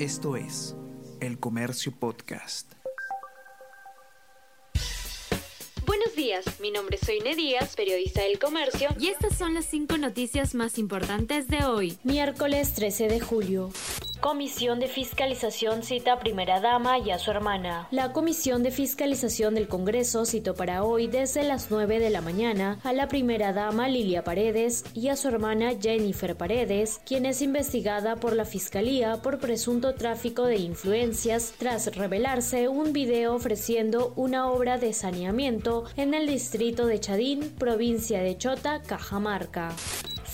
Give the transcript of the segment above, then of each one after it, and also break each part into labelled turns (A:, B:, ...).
A: Esto es El Comercio Podcast.
B: Buenos días, mi nombre es Soine Díaz, periodista del Comercio,
C: y estas son las cinco noticias más importantes de hoy,
D: miércoles 13 de julio. Comisión de Fiscalización cita a primera dama y a su hermana. La Comisión de Fiscalización del Congreso citó para hoy desde las 9 de la mañana a la primera dama Lilia Paredes y a su hermana Jennifer Paredes, quien es investigada por la Fiscalía por presunto tráfico de influencias tras revelarse un video ofreciendo una obra de saneamiento en el distrito de Chadín, provincia de Chota, Cajamarca.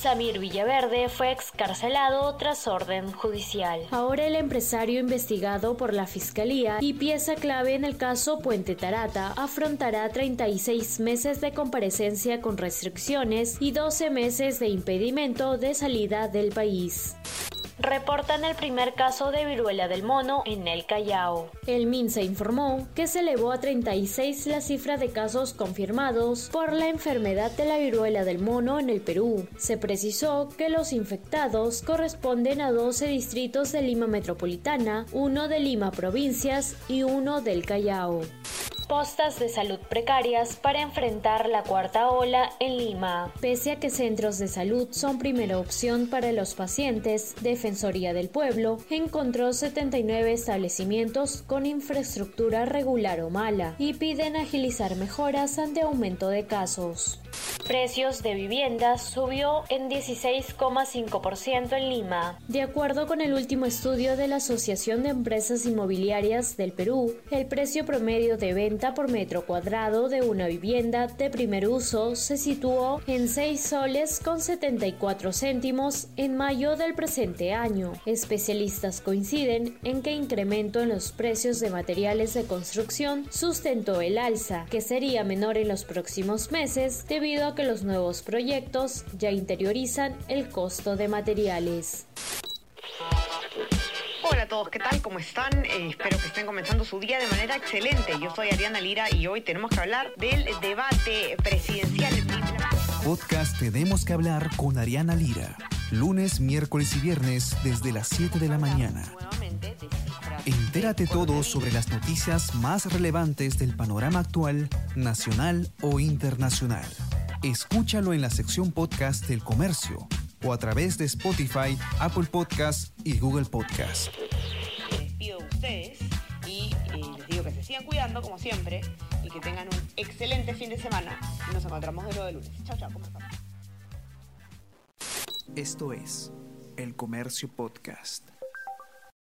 D: Samir Villaverde fue excarcelado tras orden judicial. Ahora el empresario investigado por la Fiscalía y pieza clave en el caso Puente Tarata afrontará 36 meses de comparecencia con restricciones y 12 meses de impedimento de salida del país reportan el primer caso de viruela del mono en el Callao. El MINSA informó que se elevó a 36 la cifra de casos confirmados por la enfermedad de la viruela del mono en el Perú. Se precisó que los infectados corresponden a 12 distritos de Lima Metropolitana, uno de Lima Provincias y uno del Callao postas de salud precarias para enfrentar la cuarta ola en Lima. Pese a que centros de salud son primera opción para los pacientes, Defensoría del Pueblo encontró 79 establecimientos con infraestructura regular o mala y piden agilizar mejoras ante aumento de casos. Precios de viviendas subió en 16,5% en Lima. De acuerdo con el último estudio de la Asociación de Empresas Inmobiliarias del Perú, el precio promedio de venta por metro cuadrado de una vivienda de primer uso se situó en 6 soles con 74 céntimos en mayo del presente año. Especialistas coinciden en que incremento en los precios de materiales de construcción sustentó el alza, que sería menor en los próximos meses debido a que los nuevos proyectos ya interiorizan el costo de materiales.
E: Hola a todos, ¿qué tal? ¿Cómo están? Eh, espero que estén comenzando su día de manera excelente. Yo soy Ariana Lira y hoy tenemos que hablar del debate presidencial.
A: Podcast Tenemos que hablar con Ariana Lira. Lunes, miércoles y viernes desde las 7 de la mañana. Entérate todo sobre las noticias más relevantes del panorama actual, nacional o internacional. Escúchalo en la sección podcast del comercio o a través de Spotify, Apple Podcast y Google Podcast.
E: Les despido de ustedes y eh, les digo que se sigan cuidando como siempre y que tengan un excelente fin de semana. Nos encontramos de nuevo de lunes. Chao, chao. ¿cómo están?
A: Esto es El Comercio Podcast.